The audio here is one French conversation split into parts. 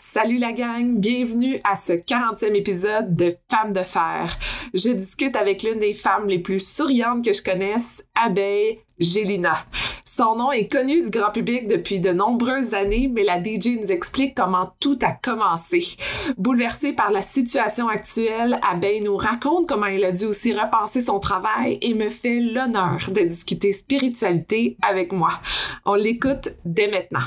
Salut la gang, bienvenue à ce 40e épisode de Femmes de fer. Je discute avec l'une des femmes les plus souriantes que je connaisse, Abeille Gélina. Son nom est connu du grand public depuis de nombreuses années, mais la DJ nous explique comment tout a commencé. Bouleversée par la situation actuelle, Abeille nous raconte comment elle a dû aussi repenser son travail et me fait l'honneur de discuter spiritualité avec moi. On l'écoute dès maintenant.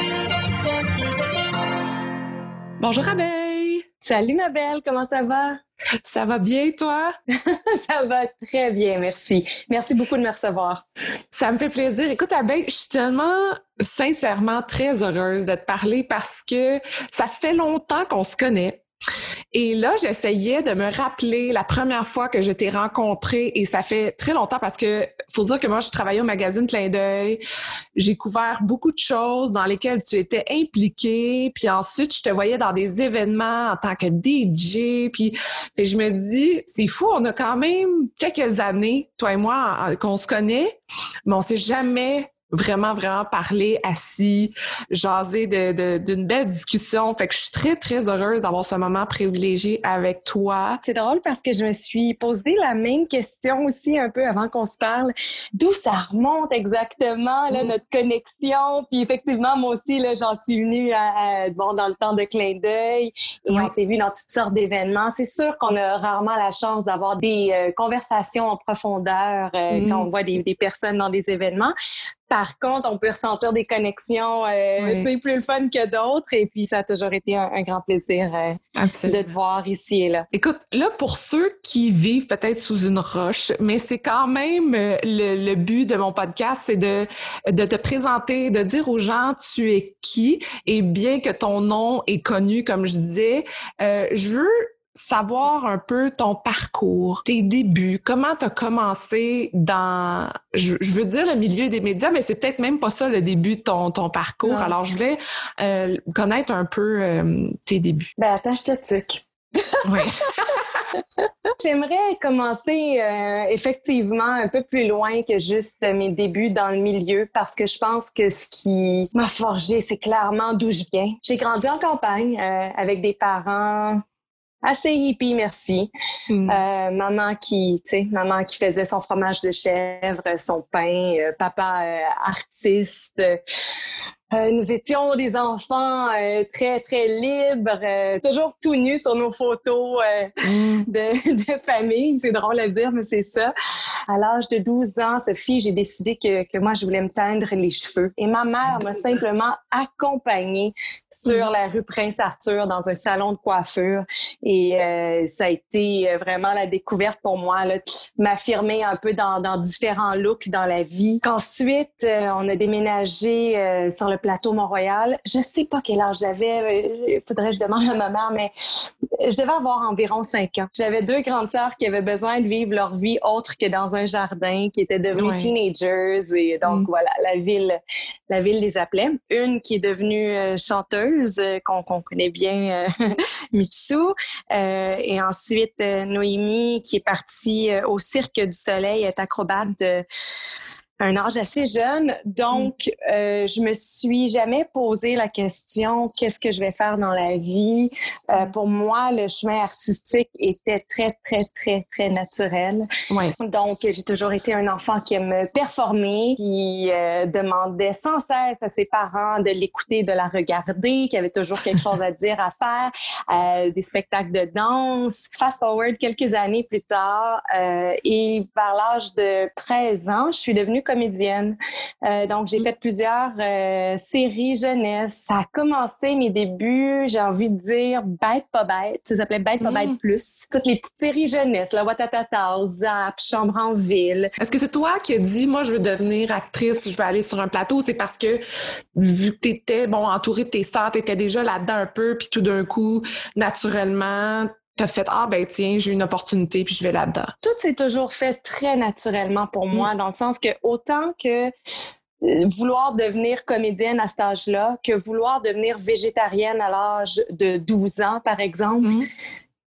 Bonjour Abeille! Salut ma belle, comment ça va? Ça va bien toi? ça va très bien, merci. Merci beaucoup de me recevoir. Ça me fait plaisir. Écoute Abeille, je suis tellement sincèrement très heureuse de te parler parce que ça fait longtemps qu'on se connaît. Et là, j'essayais de me rappeler la première fois que je t'ai rencontré et ça fait très longtemps parce que faut dire que moi, je travaillais au magazine Clin d'œil. J'ai couvert beaucoup de choses dans lesquelles tu étais impliqué. Puis ensuite, je te voyais dans des événements en tant que DJ. Puis, puis je me dis, c'est fou, on a quand même quelques années, toi et moi, qu'on se connaît, mais on s'est jamais vraiment, vraiment parler assis, jaser d'une de, d'une belle discussion. Fait que je suis très, très heureuse d'avoir ce moment privilégié avec toi. C'est drôle parce que je me suis posé la même question aussi un peu avant qu'on se parle. D'où ça remonte exactement, là, mm. notre connexion? Puis effectivement, moi aussi, là, j'en suis venue à, bon, dans le temps de clin d'œil et on s'est vu dans toutes sortes d'événements. C'est sûr qu'on a rarement la chance d'avoir des euh, conversations en profondeur euh, mm. quand on voit des, des personnes dans des événements. Par contre, on peut ressentir des connexions euh, plus le fun que d'autres. Et puis, ça a toujours été un, grand plaisir euh, de te voir ici et là. Écoute, là, pour ceux qui vivent peut-être sous une roche, mais c'est quand même euh, le, but de mon podcast, c'est de, de te présenter, de dire aux gens tu es qui? Et bien que ton nom est connu, comme je disais, je veux savoir un peu ton parcours, tes débuts, comment tu as commencé dans, je, veux dire le milieu des médias, mais c'est peut-être même pas ça le début de ton, ton parcours. Alors, je voulais euh, connaître un peu euh, tes débuts. Ben, attends, je te Oui. J'aimerais commencer euh, effectivement un peu plus loin que juste mes débuts dans le milieu parce que je pense que ce qui m'a forgé, c'est clairement d'où je viens. J'ai grandi en campagne avec des parents assez hippie, merci. Hmm. Euh, maman qui, tu sais, maman qui faisait son fromage de chèvre, son pain, euh, papa euh, artiste, euh, nous étions des enfants euh, très, très libres, euh, toujours tout nus sur nos photos mm. de, de, famille. C'est drôle à dire, mais c'est ça. À l'âge de 12 ans, Sophie, j'ai décidé que, que moi, je voulais me teindre les cheveux. Et ma mère m'a simplement accompagnée sur mm. la rue Prince-Arthur dans un salon de coiffure. Et ça a été vraiment la découverte pour moi, m'affirmer un peu dans, dans différents looks dans la vie. Qu'ensuite, on a déménagé sur le plateau Mont-Royal. Je sais pas quel âge j'avais. Il faudrait que je demande à ma mère, mais je devais avoir environ cinq ans. J'avais deux grandes sœurs qui avaient besoin de vivre leur vie autre que dans un jardin, qui étaient devenues teenagers. Et donc, mm. voilà, la ville, la ville les appelait. Une qui est devenue euh, chanteuse, euh, qu'on connaît bien, euh, Mitsu. et ensuite, Noémie, qui est partie au Cirque du Soleil, est acrobate un âge assez jeune. Donc, mm. euh, je me suis jamais posé la question qu'est-ce que je vais faire dans la vie? Euh, mm. pour moi, le chemin artistique était très, très, très, très naturel. Oui. Donc, j'ai toujours été un enfant qui aime performer, qui euh, demandait sans cesse à ses parents de l'écouter, de la regarder, qui avait toujours quelque chose à dire, à faire, euh, des spectacles de danse. Fast forward quelques années plus tard, euh, et vers l'âge de 13 ans, je suis devenue comédienne. Euh, donc, j'ai fait plusieurs euh, séries jeunesse. Ça a commencé mes débuts, j'ai envie de dire, bête pas bête. Ça s'appelait Bête pas bête mm. plus. Toutes les petites séries jeunesse, la Watatata, Zap, Chambre en ville. Est-ce que c'est toi qui as dit, moi, je veux devenir actrice, je veux aller sur un plateau? C'est parce que, vu que t'étais, bon, entourée de tes stars, t'étais déjà là-dedans un peu, puis tout d'un coup, naturellement, t'as fait ah ben tiens j'ai une opportunité puis je vais là-dedans. Tout s'est toujours fait très naturellement pour mm. moi dans le sens que autant que euh, vouloir devenir comédienne à cet âge-là que vouloir devenir végétarienne à l'âge de 12 ans par exemple. Mm.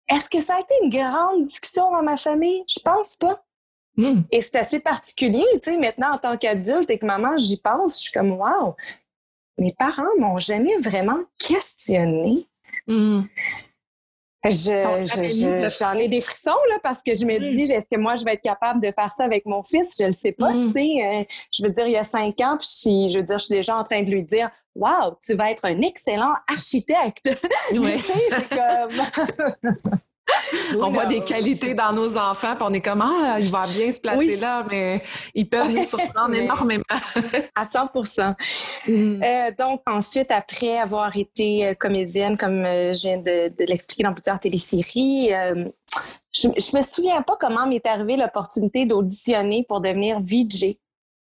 Est-ce que ça a été une grande discussion dans ma famille? Je pense pas. Mm. Et c'est assez particulier, tu sais, maintenant en tant qu'adulte et que maman, j'y pense, je suis comme, wow, mes parents m'ont jamais vraiment questionné. Mm. Je, j'en ai des frissons là parce que je me mm. dis est-ce que moi je vais être capable de faire ça avec mon fils? Je le sais pas tu sais euh, je veux dire il y a cinq ans puis je veux dire je suis déjà en train de lui dire waouh tu vas être un excellent architecte ouais. c'est comme on voit des qualités dans nos enfants, puis on est comme ah, il va bien se placer là, mais ils peuvent nous surprendre énormément. à 100 mm. euh, Donc ensuite, après avoir été euh, comédienne, comme euh, je viens de, l'expliquer dans plusieurs téléséries, je, je me souviens pas comment m'est arrivée l'opportunité d'auditionner pour devenir VJ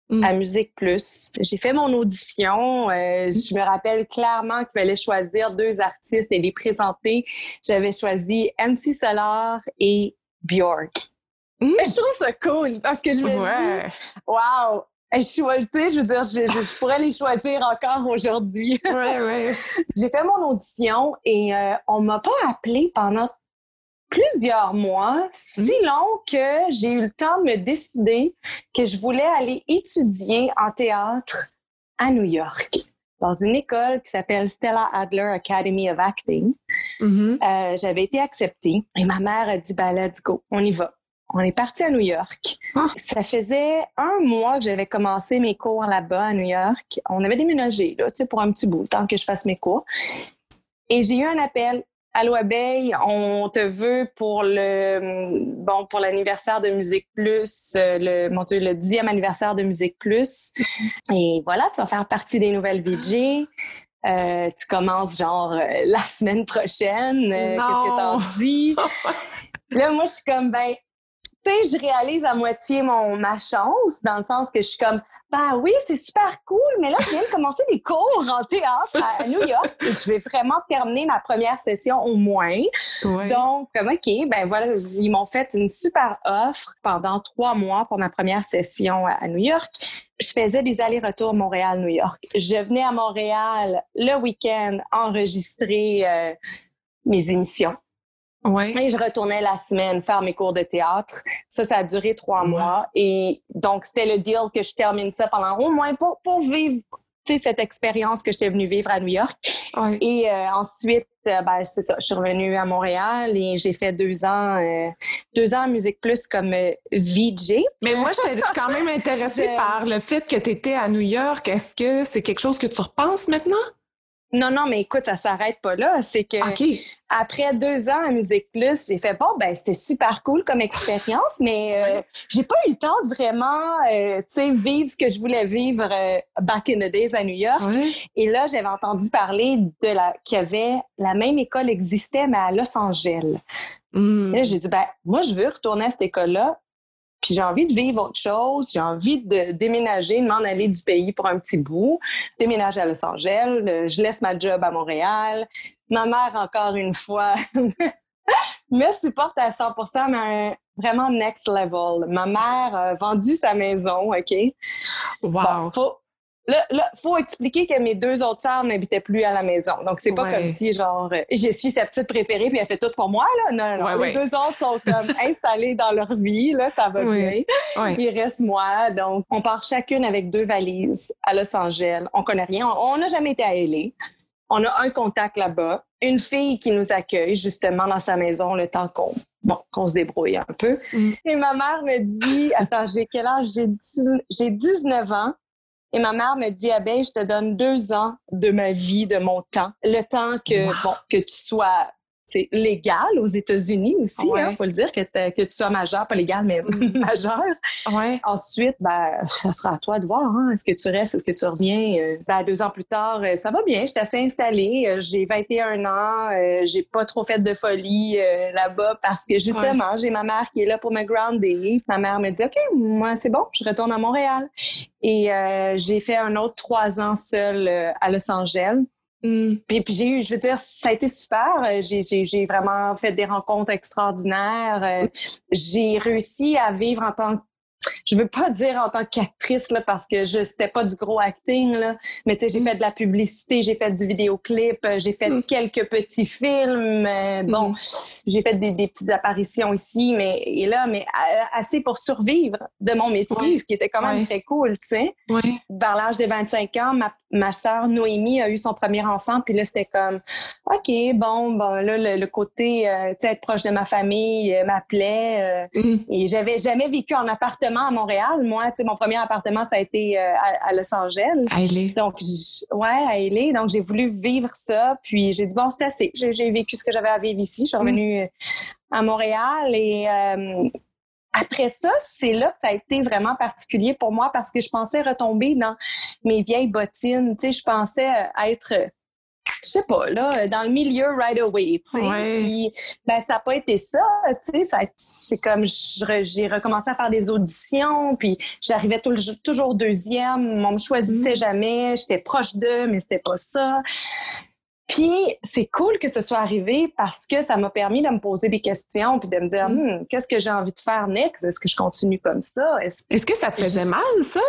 Mm. à Musique Plus. J'ai fait mon audition. Euh, je me rappelle clairement qu'il fallait choisir deux artistes et les présenter. J'avais choisi MC Solar et Bjork. Mm. je trouve ça cool parce que je me dis, wow, je suis voltée, je veux dire, je, pourrais les choisir encore aujourd'hui. ouais, ouais. J'ai fait mon audition et euh, on m'a pas appelé pendant plusieurs mois, si long que j'ai eu le temps de me décider que je voulais aller étudier en théâtre à New York dans une école qui s'appelle Stella Adler Academy of Acting. Mm-hmm. Euh, j'avais été acceptée et ma mère a dit ben let's go, on y va. On est parti à New York. Ah. Ça faisait un mois que j'avais commencé mes cours là-bas à New York. On avait déménagé là, tu sais, pour un petit bout, tant que je fasse mes cours. Et j'ai eu un appel Allô Abeille, on te veut pour le bon pour l'anniversaire de Musique Plus, euh, le mon Dieu, le dixième anniversaire de Musique Plus. Et voilà, tu vas faire partie des nouvelles VJ. Euh, tu commences genre euh, la semaine prochaine. Qu'est-ce que t'en dis? là, moi, je suis comme ben, tu sais, je réalise à moitié mon ma chance dans le sens que je suis comme bah oui, c'est super cool, mais là, je viens de commencer des cours en théâtre à New York je vais vraiment terminer ma première session au moins. Donc, comme OK, ben voilà, ils m'ont fait une super offre pendant trois mois pour ma première session à New York. Je faisais des allers-retours Montréal-New York. Je venais à Montréal le week-end enregistrer euh, mes émissions. Et je retournais la semaine faire mes cours de théâtre. Ça, ça a duré trois mois. Et donc, c'était le deal que je termine ça pendant au moins pour, pour vivre cette expérience que j'étais venue vivre à New York. Et euh, ensuite, euh, ben, c'est ça, je suis revenue à Montréal et j'ai fait deux ans, euh, deux ans en Musique Plus comme VJ. Mais moi, je suis quand même intéressée par le fait que tu étais à New York. Est-ce que c'est quelque chose que tu repenses maintenant? Non, non, mais écoute, ça s'arrête pas là. C'est que après deux ans à Musique Plus, j'ai fait bon, ben c'était super cool comme expérience, mais euh, j'ai pas eu le temps de vraiment, euh, tu sais, vivre ce que je voulais vivre euh, back in the days à New York. Et là, j'avais entendu parler de la qu'il y avait la même école existait mais à Los Angeles. Hmm. Là, j'ai dit ben moi, je veux retourner à cette école-là puis j'ai envie de vivre autre chose, j'ai envie de déménager, de m'en aller du pays pour un petit bout, déménager à Los Angeles, euh, je laisse ma job à Montréal. Ma mère, encore une fois, me supporte à 100 mais vraiment next level. Ma mère a vendu sa maison, OK? Wow! Là, là, faut expliquer que mes deux autres sœurs n'habitaient plus à la maison. Donc, c'est pas comme si, genre, euh, je suis sa petite préférée puis elle fait tout pour moi, là. Non, non, Les deux autres sont comme installées dans leur vie, là, ça va bien. Il reste moi. Donc, on part chacune avec deux valises à Los Angeles. On connaît rien. On n'a jamais été à LA. On a un contact là-bas. Une fille qui nous accueille, justement, dans sa maison le temps qu'on bon, qu'on se débrouille un peu. Mm. Et ma mère me dit, attends, j'ai quel âge? J'ai 19 ans. Et ma mère me dit, Abeille, je te donne deux ans de ma vie, de mon temps. Le temps que, bon, que tu sois c'est légal aux États-Unis aussi, il hein, faut le dire, que, que tu sois majeur, pas légal, mais mm. majeur. Ouais. Ensuite, ben, ça sera à toi de voir. Hein. Est-ce que tu restes, est-ce que tu reviens? Euh, ben, deux ans plus tard, euh, ça va bien, je suis assez installée. Euh, j'ai 21 ans, j'ai pas trop fait de folie là-bas parce que justement, j'ai ma mère qui est là pour me grounder. Ma mère me dit, OK, moi, c'est bon, je retourne à Montréal. Et j'ai fait un autre trois ans seul à Los Angeles. Mm. Puis, puis j'ai eu, je veux dire, ça a été super. J'ai vraiment fait des rencontres extraordinaires. J'ai réussi à vivre en tant que je veux pas dire en tant qu'actrice là parce que je c'était pas du gros acting là, mais tu sais j'ai mm. fait de la publicité, j'ai fait du vidéoclip, euh, j'ai fait mm. quelques petits films, euh, bon, mm. j'ai fait des, des, petites apparitions ici mais et là mais assez pour survivre de mon métier, ce qui était quand même très cool, tu sais. Vers l'âge de 25 ans, ma ma sœur Noémie a eu son premier enfant, puis là, c'était comme, OK, bon, bon, là, le, côté, euh, tu sais, être proche de ma famille euh, m'appelait. Euh, mm. Et j'avais jamais vécu en appartement à Montréal. Moi, tu sais, mon premier appartement, ça a été à, Los Angeles. À L.A. Donc, ouais, à L.A. Donc, j'ai voulu vivre ça, puis j'ai dit, bon, c'est assez. J'ai vécu ce que j'avais à vivre ici. Je suis revenue mm. à Montréal et après ça, c'est là que ça a été vraiment particulier pour moi parce que je pensais retomber dans mes vieilles bottines. Tu sais, je pensais être je sais pas, là, dans le milieu right away, tu sais. Puis, ben, ça n'a pas été ça, tu sais. C'est comme, j'ai recommencé à faire des auditions, puis j'arrivais toujours deuxième. On me choisissait mm. jamais. J'étais proche d'eux, mais c'était pas ça. Puis c'est cool que ce soit arrivé parce que ça m'a permis de me poser des questions puis de me dire mm. hmm, qu'est-ce que j'ai envie de faire next? Est-ce que je continue comme ça? Est-ce que ça te faisait mal ça?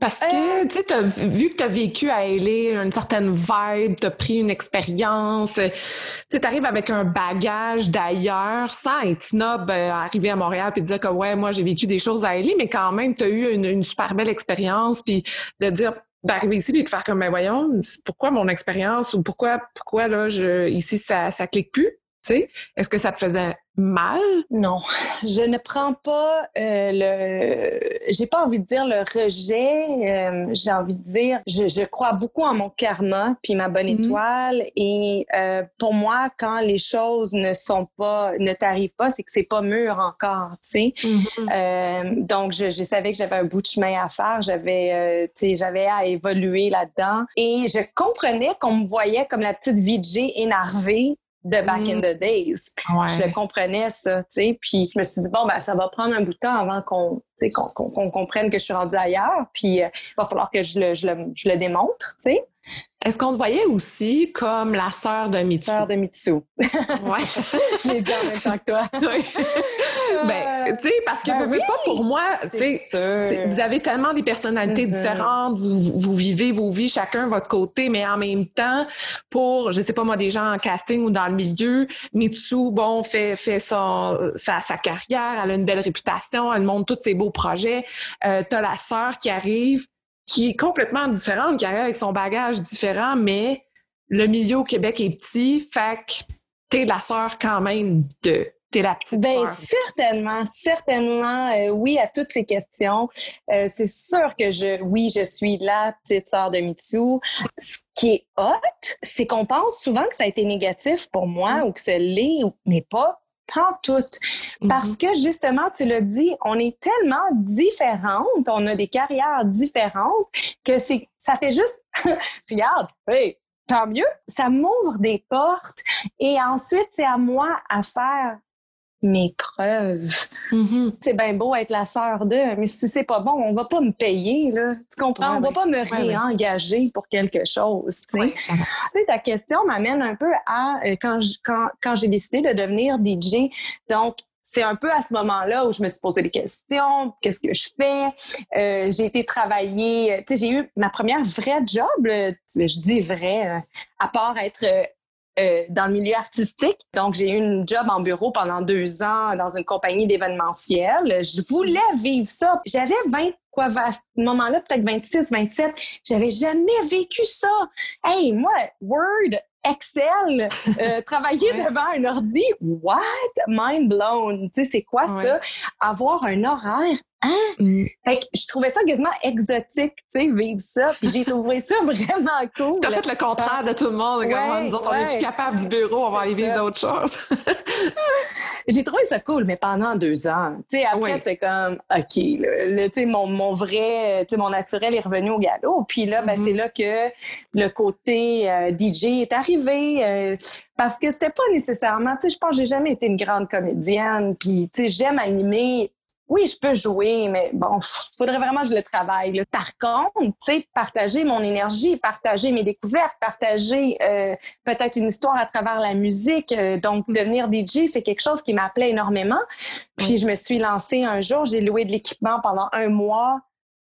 Parce que, euh. tu sais, vu que tu as vécu à LA une certaine vibe, tu as pris une expérience, tu sais, arrives avec un bagage d'ailleurs, sans être snob, euh, arriver à Montréal puis dire que, ouais, moi, j'ai vécu des choses à LA, mais quand même, tu as eu une, une, super belle expérience, puis de dire, d'arriver ici et de faire comme, ben voyons, pourquoi mon expérience ou pourquoi, pourquoi là, je, ici, ça, ça clique plus? Sais, est-ce que ça te faisait mal? Non, je ne prends pas euh, le. J'ai pas envie de dire le rejet. Euh, j'ai envie de dire, je, je, crois beaucoup en mon karma puis ma bonne mhm. étoile. Et euh, pour moi, quand les choses ne sont pas, ne t'arrivent pas, c'est que c'est pas mûr encore. Tu sais? Mhm. donc, je, je, savais que j'avais un bout de chemin à faire. J'avais, tu sais, j'avais à évoluer là-dedans. Et je comprenais qu'on me voyait comme la petite VJ énervée de back in mm. the days. Je comprenais ça, tu sais. Puis je me suis dit, bon, ben, ça va prendre un bout de temps avant qu'on comprenne que je suis rendue ailleurs. Puis euh, il va falloir que je le, je le, je le démontre, tu sais. Est-ce qu'on te voyait aussi comme la sœur de Mitsu? Sœur de Mitsu. ouais. je l'ai dit en même temps que toi. oui. ben, tu sais, parce que ben pas pour moi, tu sais, vous avez tellement des personnalités mm-hmm. différentes, vous, vous, vivez vos vies chacun votre côté, mais en même temps, pour, je sais pas moi, des gens en casting ou dans le milieu, Mitsu, bon, fait, fait son, sa, sa carrière, elle a une belle réputation, elle montre tous ses beaux projets. Euh, T'as la sœur qui arrive, qui est complètement différente, qui arrive avec son bagage différent, mais le milieu au Québec est petit, fait que t'es la sœur quand même de. T'es la petite ben, certainement, certainement, euh, oui à toutes ces questions. Euh, c'est sûr que je, oui, je suis la petite sœur de Mitsu. Ce qui est hot, c'est qu'on pense souvent que ça a été négatif pour moi mm. ou que ce l'est, mais pas pas toutes. Parce mm-hmm. que justement, tu l'as dit, on est tellement différentes, on a des carrières différentes que c'est, ça fait juste, regarde, hey, tant mieux, ça m'ouvre des portes et ensuite c'est à moi à faire mes preuves. Mm-hmm. C'est bien beau être la sœur d'eux, mais si c'est pas bon, on va pas me payer, là. Tu comprends? on va pas me réengager pour quelque chose, tu sais. ta question m'amène un peu à euh, quand, quand, quand j'ai décidé de devenir DJ. Donc, c'est un peu à ce moment-là où je me suis posé des questions. Qu'est-ce que je fais? Euh, j'ai été travailler. Tu sais, j'ai eu ma première vraie job. je dis vrai, à part être euh, dans le milieu artistique. Donc, j'ai eu une job en bureau pendant deux ans dans une compagnie d'événementiel. Je voulais vivre ça. J'avais 20 quoi, à ce moment-là, peut-être 26, 27. J'avais jamais vécu ça. Hey, moi, Word, Excel, euh, travailler devant un ordi, what? Mind blown. Tu sais, c'est quoi ça? Avoir un horaire Hein? Mm. Fait que je trouvais ça quasiment exotique, tu sais, vivre ça. Puis j'ai trouvé ça vraiment cool. T'as fait le contraire de tout le monde. Ouais, nous autres, on est plus capable du bureau, on va aller vivre d'autres choses. j'ai trouvé ça cool, mais pendant deux ans. Tu sais, après, c'est comme, OK, le, tu sais, mon, mon vrai, tu sais, mon naturel est revenu au galop. Puis là, ben, mm-hmm. c'est là que le côté euh, DJ est arrivé. Euh, parce que c'était pas nécessairement, tu sais, je pense que j'ai jamais été une grande comédienne. Puis, tu sais, j'aime animer oui, je peux jouer, mais bon, faudrait vraiment que je le travaille. Par contre, tu sais, partager mon énergie, partager mes découvertes, partager euh, peut-être une histoire à travers la musique, euh, donc devenir DJ, c'est quelque chose qui m'appelait énormément. Puis je me suis lancée un jour, j'ai loué de l'équipement pendant un mois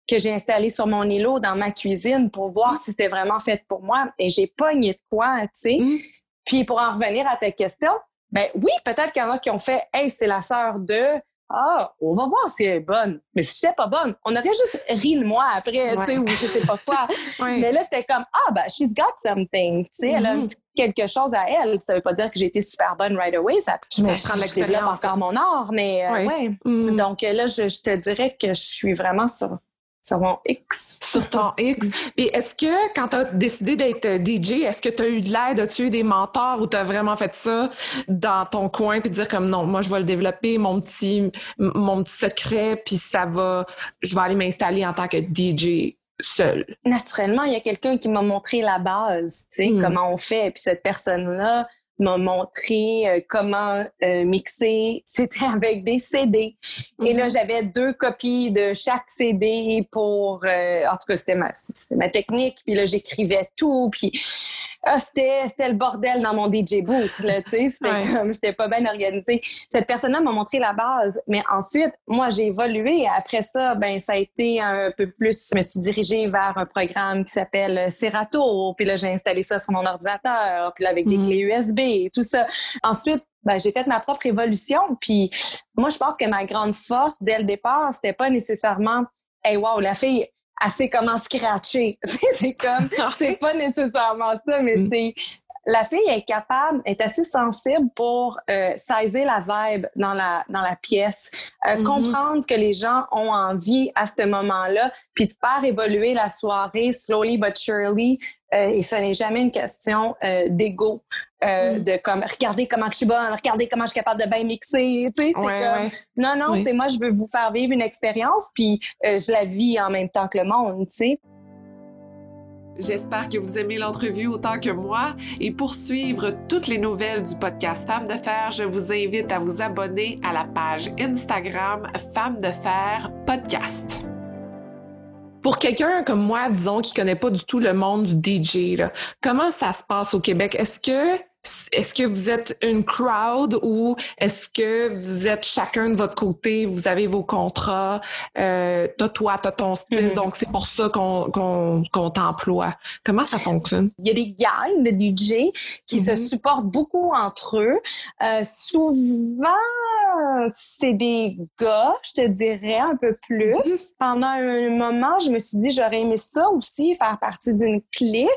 que j'ai installé sur mon îlot dans ma cuisine pour voir si c'était vraiment fait pour moi. Et j'ai pogné de quoi, tu sais. Mm. Puis pour en revenir à ta question, ben oui, peut-être qu'il y en a qui ont fait Hey, c'est la sœur de ah, on va voir si elle est bonne. Mais si j'étais pas bonne, on aurait juste ri de moi après, tu sais, ou je sais pas quoi. Mais là, c'était comme, ah, ben, she's got something, tu sais, elle a mm-hmm. quelque chose à elle. Ça veut pas dire que j'ai été super bonne right away. Ça, je, mais je, développe encore mon art, mais euh, ouais. Mm. Donc là, je, je, te dirais que je suis vraiment sur sur mon X. Sur ton X. Puis est-ce que quand tu as décidé d'être DJ, est-ce que tu as eu de l'aide? As-tu eu des mentors ou tu as vraiment fait ça dans ton coin puis dire comme non, moi je vais le développer, mon petit, mon petit secret, puis ça va, je vais aller m'installer en tant que DJ seul. Naturellement, il y a quelqu'un qui m'a montré la base, tu sais, hmm. comment on fait. Puis cette personne-là, m'a montré euh, comment euh, mixer. C'était avec des CD. Et là, mhm. j'avais deux copies de chaque CD pour... Euh, en tout cas, c'était ma, ma technique. Puis là, j'écrivais tout. Puis ah, c'était, le bordel dans mon DJ booth. C'était comme... J'étais pas bien organisée. Cette personne-là m'a montré la base. Mais ensuite, moi, j'ai évolué. Après ça, ben ça a été un peu plus... Je me suis dirigée vers un programme qui s'appelle Serato. Puis là, j'ai installé ça sur mon ordinateur. Puis là, avec des mhm. clés USB et tout ça. Ensuite, ben, j'ai fait ma propre évolution. Puis moi, je pense que ma grande force dès le départ, c'était pas nécessairement Hey, wow, la fille, elle sait comment scratcher. c'est comme, c'est pas nécessairement ça, mais mm. c'est la fille est capable, est assez sensible pour euh, saisir la vibe dans la, dans la pièce, euh, mm-hmm. comprendre ce que les gens ont envie à ce moment-là, puis de faire évoluer la soirée slowly but surely. Euh, et ce n'est jamais une question euh, d'ego, euh, mm. de comme regardez comment je suis bonne, regardez comment je suis capable de bien mixer. Tu sais, c'est comme non non, c'est moi je veux vous faire vivre une expérience, puis je la vis en même temps que le monde. Tu sais. J'espère que vous aimez l'entrevue autant que moi et pour suivre toutes les nouvelles du podcast Femmes de Fer, je vous invite à vous abonner à la page Instagram Femmes de Fer Podcast. Pour quelqu'un comme moi, disons, qui connaît pas du tout le monde du DJ, comment ça se passe au Québec? Est-ce que est-ce que vous êtes une crowd ou est-ce que vous êtes chacun de votre côté, vous avez vos contrats, euh, t'as toi, t'as ton style, mm-hmm. donc c'est pour ça qu'on t'emploie. Comment ça fonctionne? Il y a des gangs de DJ qui se mm-hmm. supportent beaucoup entre eux. Euh, souvent, c'est des gars, je te dirais, un peu plus. Mm-hmm. Pendant un moment, je me suis dit, j'aurais aimé ça aussi, faire partie d'une clique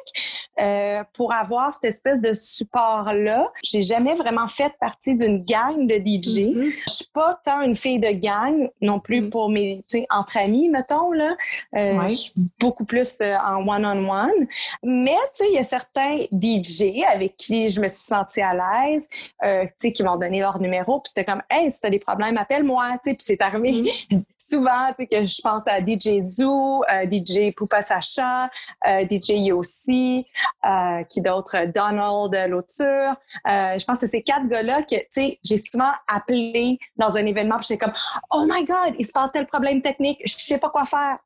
euh, pour avoir cette espèce de support-là. J'ai jamais vraiment fait partie d'une gang de DJ. Mm-hmm. Je suis pas tant une fille de gang non plus mm-hmm. pour mes, tu sais, entre amis, mettons, là. Euh, Je suis beaucoup plus euh, en one-on-one. Mais, tu sais, il y a certains DJ avec qui je me suis sentie à l'aise, tu sais, qui m'ont donné leur numéro, puis c'était comme, hey, si t'as des problèmes, appelle-moi, tu sais, puis c'est arrivé mm-hmm. souvent, tu sais, que je pense à DJ Zoo, euh, DJ Poupa Sacha, euh, DJ Yossi, euh, qui d'autres, Donald Lauture. je pense que c'est ces quatre gars-là que, tu sais, j'ai souvent appelé dans un événement, puis j'étais comme, oh my God, il se passe tel problème technique, je sais pas quoi faire.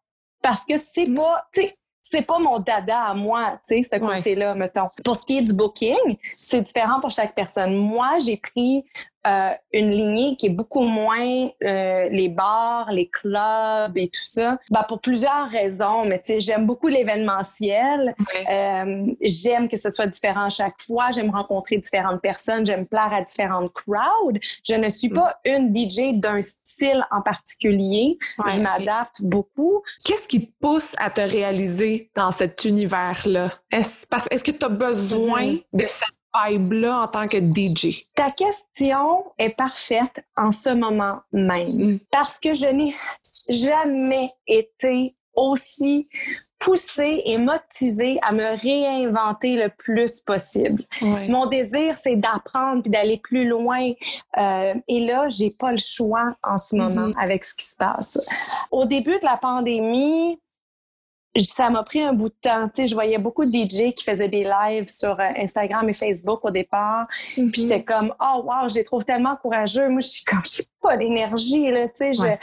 Parce que c'est mm-hmm. pas, tu sais, c'est pas mon dada à moi, tu sais, ce côté-là, mettons. Pour ce qui est du booking, c'est différent pour chaque personne. Moi, j'ai pris euh, une lignée qui est beaucoup moins euh, les bars, les clubs et tout ça. Ben, pour plusieurs raisons, mais tu sais, j'aime beaucoup l'événementiel. Euh, j'aime que ce soit différent chaque fois. J'aime rencontrer différentes personnes. J'aime plaire à différentes crowds. Je ne suis pas une DJ d'un style en particulier. Je m'adapte beaucoup. Qu'est-ce qui te pousse à te réaliser dans cet univers-là? Est-ce, est-ce que tu as besoin mm-hmm. de cette vibe-là en tant que DJ? Ta question est parfaite en ce moment même mm. parce que je n'ai jamais été aussi poussée et motivée à me réinventer le plus possible. Mon désir, c'est d'apprendre puis d'aller plus loin. Euh, et là, j'ai pas le choix en ce moment mm-hmm. avec ce qui se passe. Au début de la pandémie, ça m'a pris un bout de temps. Tu sais, je voyais beaucoup de DJ qui faisaient des lives sur euh, Instagram et Facebook au départ. Puis Mhm. j'étais comme, oh wow, je les trouve tellement courageux. Moi, je suis comme, j'ai pas d'énergie, là. Tu sais, je-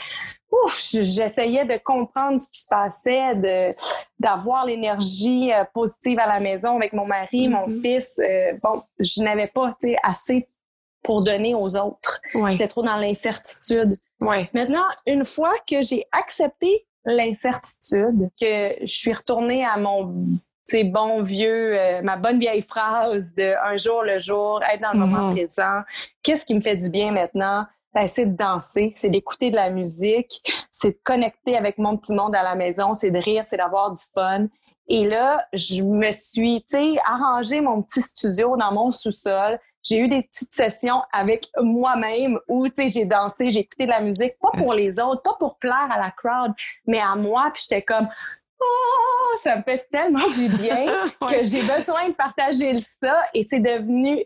ouf, je- j'essayais de comprendre ce qui se passait, de d'avoir l'énergie euh, positive à la maison avec mon mari, mon Mhm. fils. Euh, bon, je n'avais pas, tu sais, assez pour donner aux autres. Ouais. J'étais trop dans l'incertitude. Ouais. Maintenant, une fois que j'ai accepté l'incertitude, que je suis retournée à mon sais, bon vieux, euh, ma bonne vieille phrase de un jour le jour, être dans le moment Mhm. présent. Qu'est-ce qui me fait du bien maintenant? Ben, c'est de danser, c'est d'écouter de la musique, c'est de connecter avec mon petit monde à la maison, c'est de rire, c'est d'avoir du fun. Et là, je me suis, tu sais, arrangé mon petit studio dans mon sous-sol. J'ai eu des petites sessions avec moi-même où, tu sais, j'ai dansé, j'ai écouté de la musique, pas pour les autres, pas pour plaire à la crowd, mais à moi. Puis j'étais comme, oh, ça me fait tellement du bien que j'ai besoin de partager ça. Et c'est devenu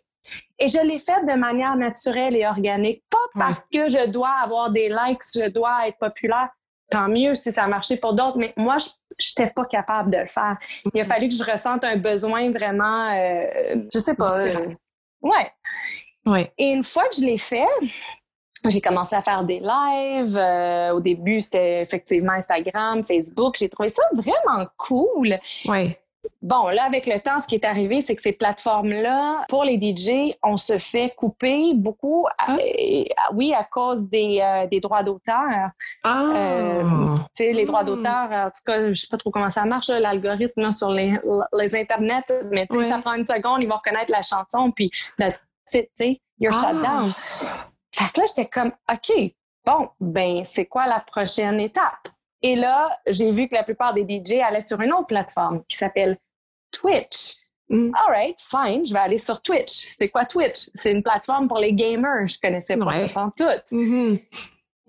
et je l'ai fait de manière naturelle et organique, pas Ouais. parce que je dois avoir des likes, je dois être populaire. Tant mieux si ça a marché pour d'autres, mais moi, je n'étais pas capable de le faire. Il a fallu que je ressente un besoin vraiment, euh, je sais pas. Euh, ouais. Ouais. Et une fois que je l'ai fait, j'ai commencé à faire des lives. Euh, au début, c'était effectivement Instagram, Facebook. J'ai trouvé ça vraiment cool. Ouais. Bon, là, avec le temps, ce qui est arrivé, c'est que ces plateformes-là, pour les DJ, on se fait couper beaucoup, Ah. oui, à cause des, euh, des droits d'auteur. Ah. Euh, Tu sais, les droits d'auteur, en tout cas, je sais pas trop comment ça marche, l'algorithme sur les, les internets, mais tu sais, Ouais. ça prend une seconde, ils vont reconnaître la chanson, puis tu sais, you're Ah. shut down. Fait que là, j'étais comme, OK, bon, ben, c'est quoi la prochaine étape? Et là, j'ai vu que la plupart des DJ allaient sur une autre plateforme qui s'appelle Twitch. Mm. All right, fine, je vais aller sur Twitch. C'était quoi Twitch? C'est une plateforme pour les gamers. Je connaissais pas Ouais. ça tout. Mhm.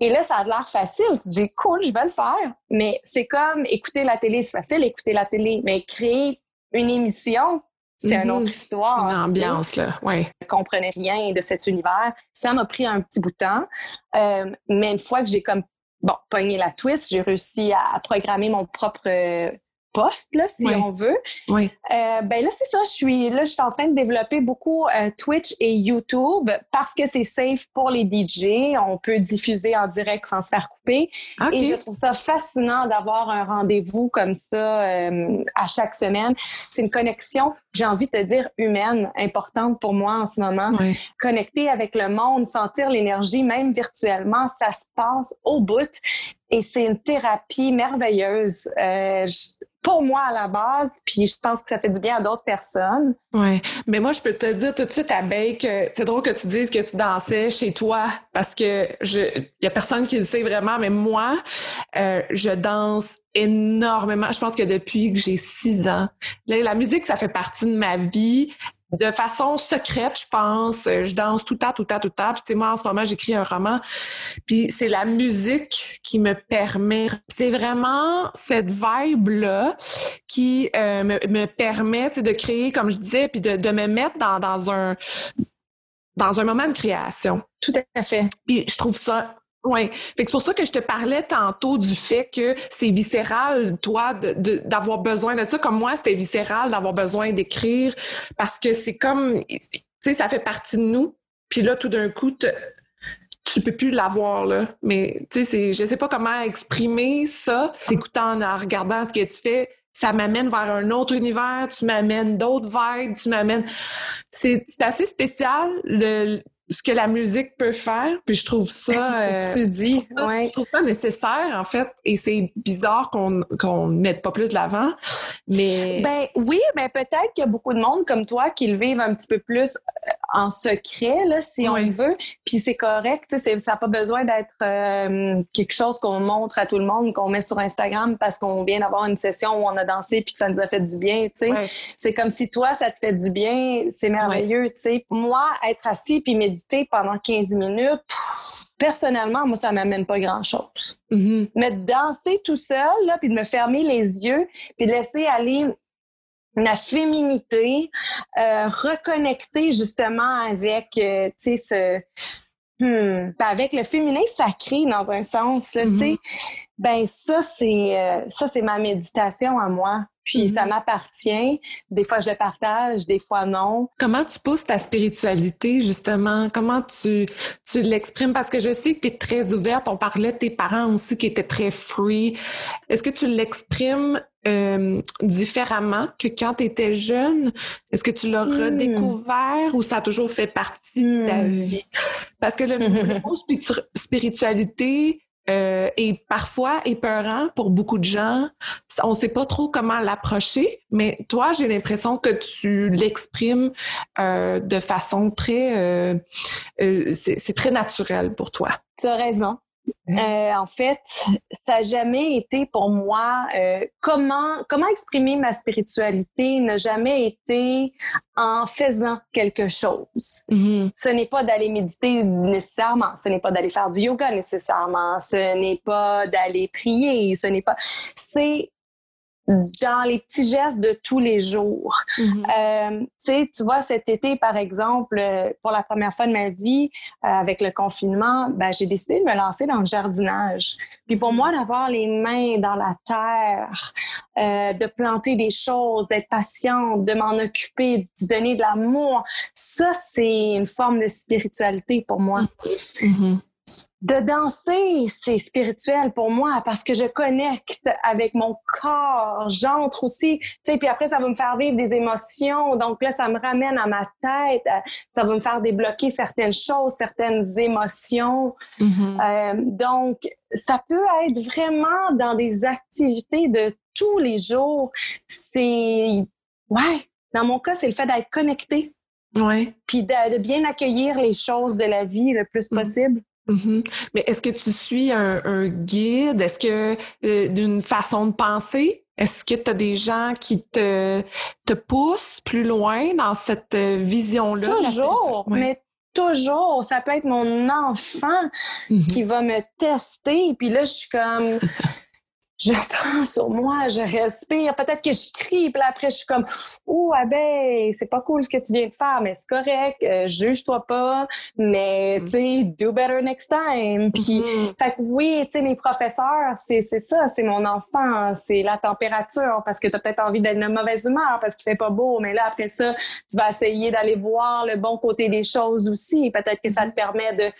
Et là, ça a l'air facile. Tu te dis, cool, je vais le faire. Mais c'est comme écouter la télé, c'est facile, écouter la télé. Mais créer une émission, c'est une Mhm. autre histoire. Une tu sais. ambiance, là. Ouais. Je comprenais rien de cet univers. Ça m'a pris un petit bout de temps. Euh, mais une fois que j'ai comme, bon, pogné la twist, j'ai réussi à programmer mon propre euh, poste, là, si on veut. Ouais. Euh, ben là, c'est ça. Je suis là, je suis en train de développer beaucoup euh, Twitch et YouTube parce que c'est safe pour les DJ. On peut diffuser en direct sans se faire couper. OK. Et je trouve ça fascinant d'avoir un rendez-vous comme ça euh, à chaque semaine. C'est une connexion, j'ai envie de te dire, humaine, importante pour moi en ce moment. Connecter avec le monde, sentir l'énergie, même virtuellement, ça se passe au bout. Et c'est une thérapie merveilleuse. Euh, je- pour moi à la base, puis je pense que ça fait du bien à d'autres personnes. Ouais. Mais moi, je peux te dire tout de suite, Abeille, que c'est drôle que tu dises que tu dansais chez toi parce que je, y a personne qui le sait vraiment, mais moi, euh, je danse énormément. Je pense que depuis que j'ai six ans, la musique, ça fait partie de ma vie. De façon secrète, je pense. Euh, Je danse tout le temps, tout le temps, tout le temps. Puis, tu sais, moi, en ce moment, j'écris un roman. Puis, c'est la musique qui me permet. C'est vraiment cette vibe-là qui euh, me, me permet de créer, comme je disais, puis de, de me mettre dans, dans un dans un moment de création. Tout à fait. Puis je trouve ça. Que c'est pour ça que je te parlais tantôt du fait que c'est viscéral, toi, d'avoir besoin de ça. Comme moi, c'était viscéral d'avoir besoin d'écrire parce que c'est comme, tu sais, ça fait partie de nous. Puis là, tout d'un coup, tu peux plus l'avoir, là. Mais, tu sais, je sais pas comment exprimer ça. T'écoutant, en regardant ce que tu fais, ça m'amène vers un autre univers, tu m'amènes d'autres vibes, tu m'amènes... C'est assez spécial, le, ce que la musique peut faire, puis je trouve ça... euh, tu dis, ouais. Je trouve ça nécessaire, en fait, et c'est bizarre qu'on qu'on ne mette pas plus de l'avant, mais... Ben oui, ben peut-être qu'il y a beaucoup de monde comme toi qui le vivent un petit peu plus euh, en secret, là, si on le veut. Puis c'est correct, ça n'a pas besoin d'être euh, quelque chose qu'on montre à tout le monde, qu'on met sur Instagram parce qu'on vient d'avoir une session où on a dansé puis que ça nous a fait du bien, tu sais. C'est comme si toi, ça te fait du bien, c'est merveilleux, tu sais. Moi, être assis puis méditer pendant 15 minutes, pff, personnellement, moi, ça m'amène pas grand-chose Mhm. mais de danser tout seul, là, puis de me fermer les yeux, puis de laisser aller ma féminité, euh, reconnecter justement avec, euh, tu sais, ce, hmm, ben, avec le féminin sacré dans un sens, tu sais, mm-hmm. ben ça c'est euh, ça c'est ma méditation à moi. Puis ça mm-hmm. m'appartient. Des fois, je le partage, des fois non. Comment tu pousses ta spiritualité, justement? Comment tu, tu l'exprimes? Parce que je sais que tu es très ouverte. On parlait de tes parents aussi qui étaient très free. Est-ce que tu l'exprimes euh, différemment que quand tu étais jeune? Est-ce que tu l'as hmm. redécouvert ou ça a toujours fait partie de ta hmm. vie? Parce que le, mot spiritualité euh, parfois épeurant pour beaucoup de gens. On ne sait pas trop comment l'approcher, mais toi, j'ai l'impression que tu l'exprimes euh, de façon très... c'est très naturel pour toi. Tu as raison. Mmh. Euh, en fait, ça n'a jamais été pour moi euh, comment comment exprimer ma spiritualité n'a jamais été en faisant quelque chose. Mmh. Ce n'est pas d'aller méditer nécessairement, ce n'est pas d'aller faire du yoga nécessairement, ce n'est pas d'aller prier, ce n'est pas c'est dans les petits gestes de tous les jours. Mm-hmm. Euh, tu sais, tu vois, cet été, par exemple, euh, pour la première fois de ma vie, euh, avec le confinement, ben, j'ai décidé de me lancer dans le jardinage. Puis pour moi, d'avoir les mains dans la terre, euh, de planter des choses, d'être patiente, de m'en occuper, de donner de l'amour, ça, c'est une forme de spiritualité pour moi. Mm-hmm de danser, c'est spirituel pour moi parce que je connecte avec mon corps, j'entre aussi, tu sais, puis après ça va me faire vivre des émotions, donc là ça me ramène à ma tête, ça va me faire débloquer certaines choses, certaines émotions, mm-hmm. euh, donc ça peut être vraiment dans des activités de tous les jours, c'est, ouais, dans mon cas c'est le fait d'être connecté, ouais, puis de, bien accueillir les choses de la vie le plus mm. Mm-hmm. Mais est-ce que tu suis un, guide? Est-ce que euh, d'une façon de penser? Est-ce que tu as des gens qui te, te poussent plus loin dans cette euh, vision-là? Toujours, mais toujours. Ça peut être mon enfant mm-hmm. qui va me tester. Puis là, je suis comme... je prends sur moi, je respire. Peut-être que je crie, puis après, je suis comme, oh, abeille, c'est pas cool ce que tu viens de faire, mais c'est correct, euh, juge-toi pas, mais, mm. tu sais, do better next time. Puis, mm-hmm. fait que oui, tu sais, mes professeurs, c'est ça, c'est mon enfant, c'est la température, parce que tu as peut-être envie d'être de mauvaise humeur, parce qu'il fait pas beau, mais là, après ça, tu vas essayer d'aller voir le bon côté des choses aussi. Peut-être que ça te mm-hmm. permet de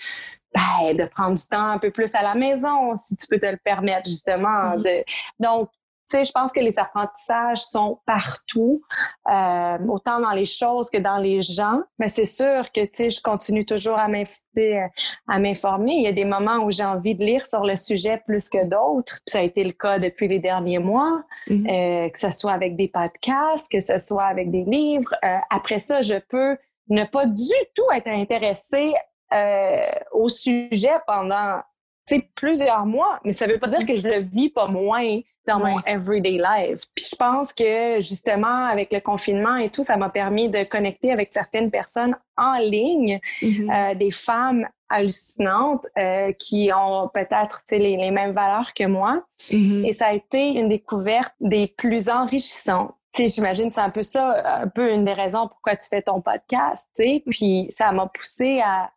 ben, de prendre du temps un peu plus à la maison, si tu peux te le permettre, justement. Mm-hmm. De... Donc, tu sais, je pense que les apprentissages sont partout, euh, autant dans les choses que dans les gens. Mais c'est sûr que, tu sais, je continue toujours à m'informer. Il y a des moments où j'ai envie de lire sur le sujet plus que d'autres. Ça a été le cas depuis les derniers mois, mm-hmm. euh, que ce soit avec des podcasts, que ce soit avec des livres. Euh, après ça, je peux ne pas du tout être intéressée euh, au sujet pendant plusieurs mois, mais ça veut pas dire que je le vis pas moins dans mon everyday life. Puis je pense que justement avec le confinement et tout, ça m'a permis de connecter avec certaines personnes en ligne, mm-hmm. euh, des femmes hallucinantes euh, qui ont peut-être les, les, mêmes valeurs que moi. Mm-hmm. Et ça a été une découverte des plus enrichissantes. J'imagine c'est un peu ça, un peu une des raisons pourquoi tu fais ton podcast. sais. Puis ça m'a poussé à,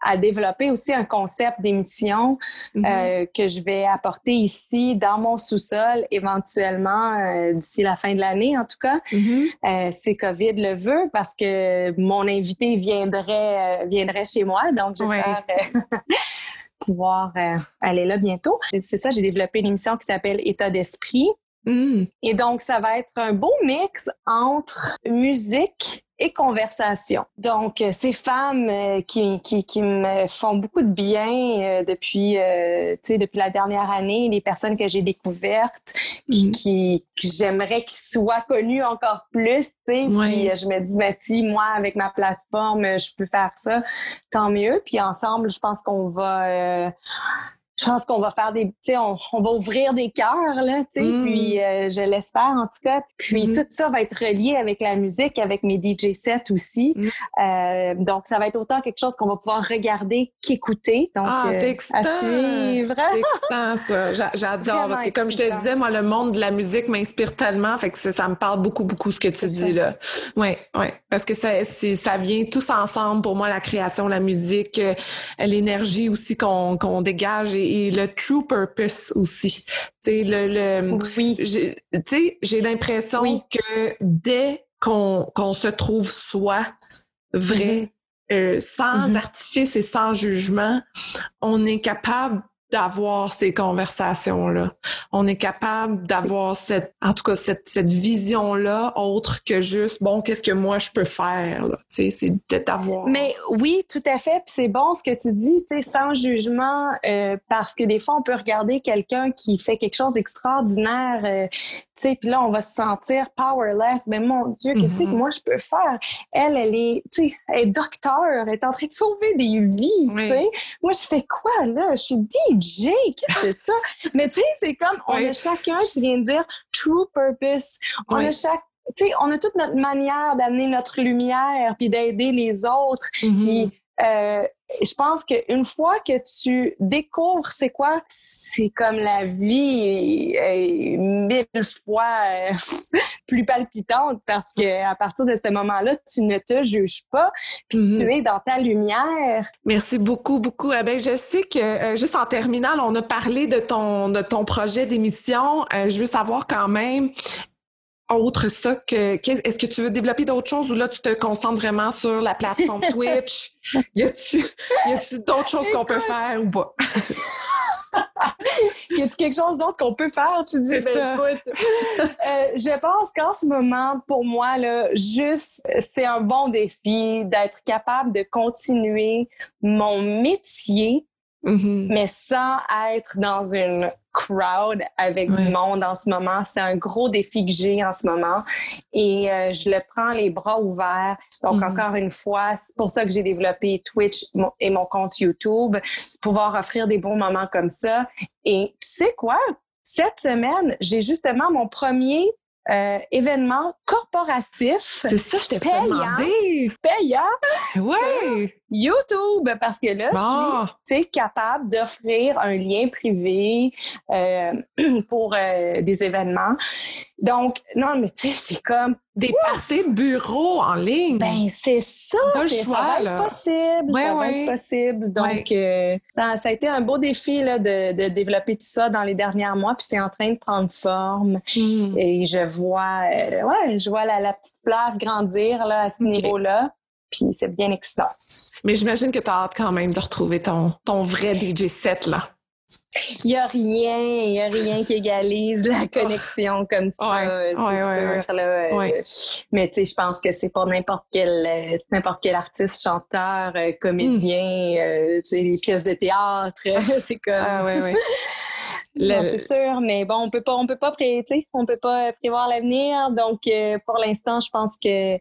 à développer aussi un concept d'émission mm-hmm. euh, que je vais apporter ici dans mon sous-sol éventuellement euh, d'ici la fin de l'année en tout cas. Mm-hmm. euh, si COVID le veut parce que mon invité viendrait viendrait chez moi donc j'espère euh, pouvoir aller là bientôt. C'est ça, j'ai développé une émission qui s'appelle État d'esprit. Mm. Et donc, ça va être un beau mix entre musique et conversation. Donc, euh, ces femmes euh, qui, qui, qui, me font beaucoup de bien euh, depuis, tu sais, depuis la dernière année, les personnes que j'ai découvertes, qui, mhm. qui j'aimerais qu'ils soient connues encore plus, tu sais. Puis je me dis, mais si moi, avec ma plateforme, je peux faire ça, tant mieux. Puis ensemble, je pense qu'on va je pense qu'on va faire des, tu sais, on, on, va ouvrir des cœurs, là, tu sais, mm. puis euh, je l'espère en tout cas. Puis mm-hmm. tout ça va être relié avec la musique, avec mes DJ sets aussi. Mm. Euh, donc, ça va être autant quelque chose qu'on va pouvoir regarder qu'écouter. Donc, ah, c'est excitant. à suivre. C'est excitant, ça. J'adore. Parce que comme je te disais, moi, le monde de la musique m'inspire tellement. Fait que ça, me parle beaucoup, beaucoup ce que tu dis, là. Oui, oui. Parce que ça, ça vient tous ensemble pour moi, la création, la musique, l'énergie aussi qu'on dégage et et, le true purpose aussi. Tu le, le oui. j'ai l'impression que dès qu'on se trouve soi, vrai, mm-hmm. euh, sans mm-hmm. artifice et sans jugement, on est capable d'avoir ces conversations-là. On est capable d'avoir cette, en tout cas, cette, cette vision-là autre que juste, bon, qu'est-ce que moi je peux faire, Tu sais, c'est d'avoir. Mais oui, tout à fait. Puis c'est bon ce que tu dis, tu sais, sans jugement, euh, parce que des fois, on peut regarder quelqu'un qui fait quelque chose d'extraordinaire, euh, tu sais, puis là, on va se sentir powerless. Mais mon Dieu, qu'est-ce que mm-hmm. moi je peux faire? Elle, elle est, tu sais, elle est docteur, elle est en train de sauver des vies, tu sais. Moi, je fais quoi, là? Je suis Qu'est-ce que c'est ça? Mais tu sais, c'est comme, on a chacun, tu viens de dire, true purpose. On a chaque tu sais, on a toute notre manière d'amener notre lumière puis d'aider les autres. Mm-hmm. Puis euh, je pense qu'une fois que tu découvres c'est quoi, c'est comme la vie est, mille fois euh, plus palpitante parce que à partir de ce moment-là, tu ne te juges pas, puis tu mm-hmm. es dans ta lumière. Merci beaucoup, beaucoup. Eh ben, je sais que euh, juste en terminale, on a parlé de ton de ton projet d'émission. je veux savoir quand même autre ça que est-ce que tu veux développer d'autres choses ou là tu te concentres vraiment sur la plateforme Twitch? Y a-tu d'autres choses qu'on peut faire ou pas? Y a-tu quelque chose d'autre qu'on peut faire? Tu dis ben, écoute. Euh, je pense qu'en ce moment pour moi là juste c'est un bon défi d'être capable de continuer mon métier Mm-hmm. Mais sans être dans une crowd avec du monde en ce moment, c'est un gros défi que j'ai en ce moment. Et euh, je le prends les bras ouverts. Donc, mm-hmm. encore une fois, c'est pour ça que j'ai développé Twitch et mon compte YouTube, pouvoir offrir des bons moments comme ça. Et tu sais quoi? Cette semaine, j'ai justement mon premier euh, événement corporatif. C'est ça, je t'ai demandé. Payant. Oui. YouTube, parce que là, je suis capable d'offrir un lien privé euh, pour euh, des événements. Donc, non, mais tu sais, c'est comme... Des parties de bureau en ligne. Ben, c'est ça. choix, ça va être possible. ça va être possible. Donc, euh, ça, a été un beau défi là, de, développer tout ça dans les derniers mois. Puis c'est en train de prendre forme. Hmm. Et je vois, ouais, je vois la, petite fleur grandir là, à ce niveau-là. Puis c'est bien excitant. Mais j'imagine que tu as hâte quand même de retrouver ton, ton vrai DJ set, là. Il n'y a rien, il n'y a rien qui égalise la connexion comme ça, c'est sûr. Là, mais tu sais, je pense que c'est pour n'importe quel n'importe quel artiste, chanteur, euh, comédien, mm. euh, les pièces de théâtre, c'est comme. Ah ouais, ouais. c'est sûr, mais bon, on peut pas, on peut pas on peut pas prévoir l'avenir. Donc, euh, pour l'instant, je pense que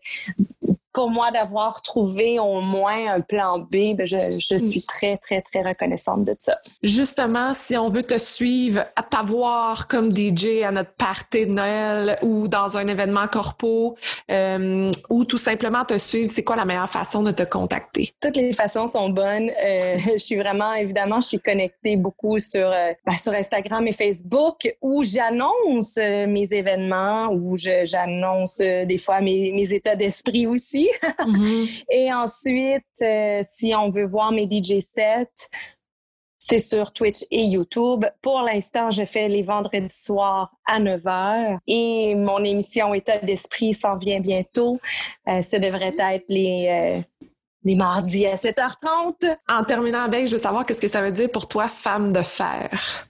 pour moi d'avoir trouvé au moins un plan B, ben je, je, suis très, très, très reconnaissante de ça. Justement, si on veut te suivre, à t'avoir comme DJ à notre party de Noël ou dans un événement corpo euh, ou tout simplement te suivre, c'est quoi la meilleure façon de te contacter? Toutes les façons sont bonnes. Euh, je suis vraiment, évidemment, je suis connectée beaucoup sur, euh, ben, sur Instagram et Facebook où j'annonce mes événements, où j'annonce des fois mes, mes états d'esprit aussi. Mm-hmm. Et ensuite, euh, si on veut voir mes DJ sets, c'est sur Twitch et YouTube. Pour l'instant, je fais les vendredis soirs à 9 h et mon émission État d'esprit s'en vient bientôt. Euh, ce devrait être les, euh, les mardis à 7h30. En terminant avec, je veux savoir qu'est-ce que ça veut dire pour toi, femme de fer?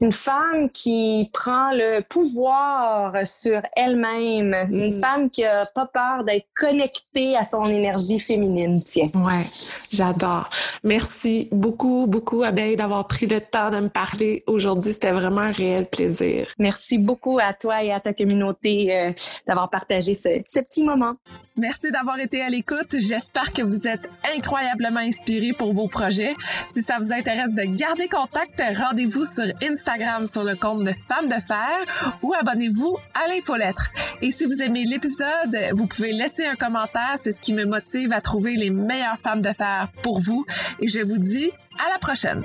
Une femme qui prend le pouvoir sur elle-même, une Mm. femme qui a pas peur d'être connectée à son énergie féminine, tiens. Ouais, j'adore. Merci beaucoup, beaucoup, Abeille, d'avoir pris le temps de me parler aujourd'hui. C'était vraiment un réel plaisir. Merci beaucoup à toi et à ta communauté euh, d'avoir partagé ce, ce petit moment. Merci d'avoir été à l'écoute. J'espère que vous êtes incroyablement inspirés pour vos projets. Si ça vous intéresse de garder contact, rendez-vous sur Instagram sur le compte de Femmes de Fer ou abonnez-vous à l'infolettre. Et si vous aimez l'épisode, vous pouvez laisser un commentaire. C'est ce qui me motive à trouver les meilleures femmes de fer pour vous. Et je vous dis à la prochaine.